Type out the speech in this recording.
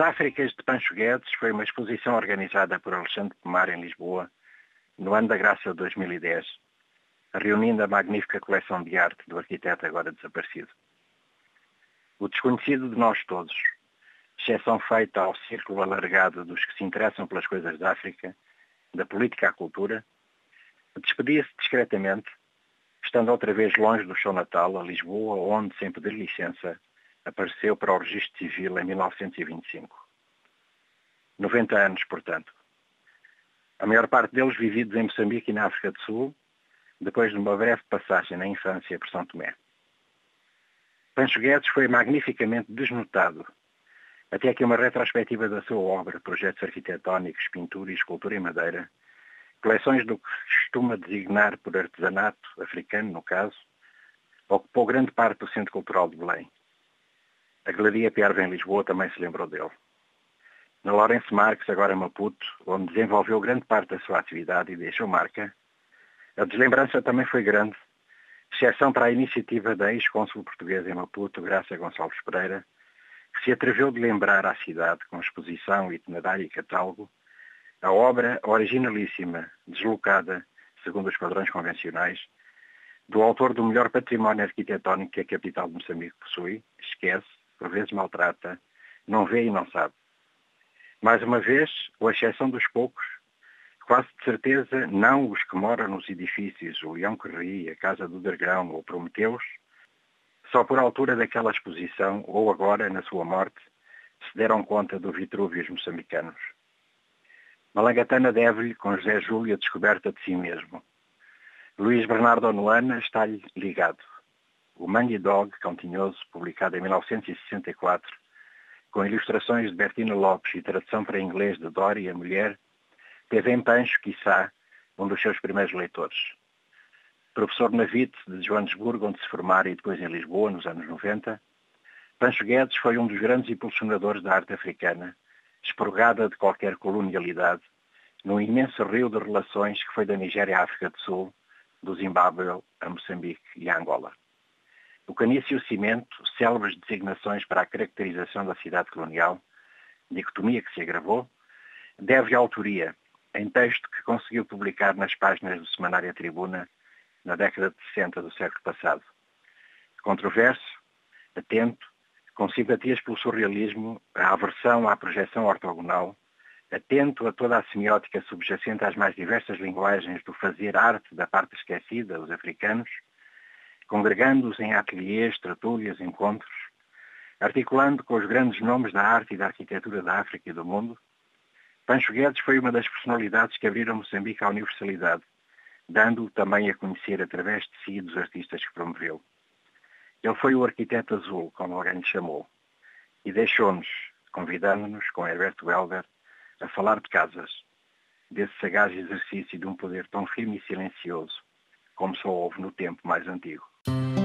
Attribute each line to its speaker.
Speaker 1: As Áfricas de Pancho Guedes foi uma exposição organizada por Alexandre Pomar em Lisboa no ano da graça de 2010, reunindo a magnífica coleção de arte do arquiteto agora desaparecido. O desconhecido de nós todos, exceção feita ao círculo alargado dos que se interessam pelas coisas da África, da política à cultura, despedia-se discretamente, estando outra vez longe do seu natal, a Lisboa, onde, sem pedir licença, apareceu para o registro civil em 1925. 90 anos, portanto. A maior parte deles vividos em Moçambique e na África do Sul, depois de uma breve passagem na infância por São Tomé. Pancho Guedes foi magnificamente desnotado, até que uma retrospectiva da sua obra, projetos arquitetónicos, pintura e escultura em madeira, coleções do que se costuma designar por artesanato africano, no caso, ocupou grande parte do Centro Cultural de Belém. A Galeria Pierre em Lisboa também se lembrou dele. Na Lourenço Marques, agora Maputo, onde desenvolveu grande parte da sua atividade e deixou marca, a deslembrança também foi grande, exceção para a iniciativa da ex-cônsul portuguesa em Maputo, Graça Gonçalves Pereira, que se atreveu de lembrar à cidade, com exposição, itinerário e catálogo, a obra originalíssima, deslocada, segundo os padrões convencionais, do autor do melhor património arquitetónico que a capital de Moçambique possui, esquece, por vezes maltrata, não vê e não sabe. Mais uma vez, com exceção dos poucos, quase de certeza não os que moram nos edifícios, o Leão que ri, a Casa do Dragão ou Prometeus, só por altura daquela exposição, ou agora, na sua morte, se deram conta do Vitrúvio os moçambicanos. Malangatana deve-lhe, com José Júlio, a descoberta de si mesmo. Luís Bernardo Onuana está-lhe ligado. O Mangy Dog, Continhoso, publicado em 1964, com ilustrações de Bertina Lopes e tradução para inglês de Dori, a mulher, teve em Pancho, quiçá, um dos seus primeiros leitores. Professor na VIT de Joanesburgo, onde se formara, e depois em Lisboa, nos anos 90, Pancho Guedes foi um dos grandes impulsionadores da arte africana, expurgada de qualquer colonialidade, num imenso rio de relações que foi da Nigéria à África do Sul, do Zimbábue a Moçambique e a Angola. O Canício e o Cimento, célebres designações para a caracterização da cidade colonial, dicotomia que se agravou, deve à autoria, em texto que conseguiu publicar nas páginas do Semanário Tribuna na década de 60 do século passado. Controverso, atento, com simpatias pelo surrealismo, a aversão à projeção ortogonal, atento a toda a semiótica subjacente às mais diversas linguagens do fazer arte da parte esquecida, os africanos, congregando-os em ateliês, tertúlias, encontros, articulando com os grandes nomes da arte e da arquitetura da África e do mundo, Pancho Guedes foi uma das personalidades que abriram Moçambique à universalidade, dando-o também a conhecer através de si dos artistas que promoveu. Ele foi o arquiteto azul, como alguém lhe chamou, e deixou-nos, convidando-nos, com Herberto Helder, a falar de casas, desse sagaz exercício de um poder tão firme e silencioso, como só houve no tempo mais antigo. Thank you.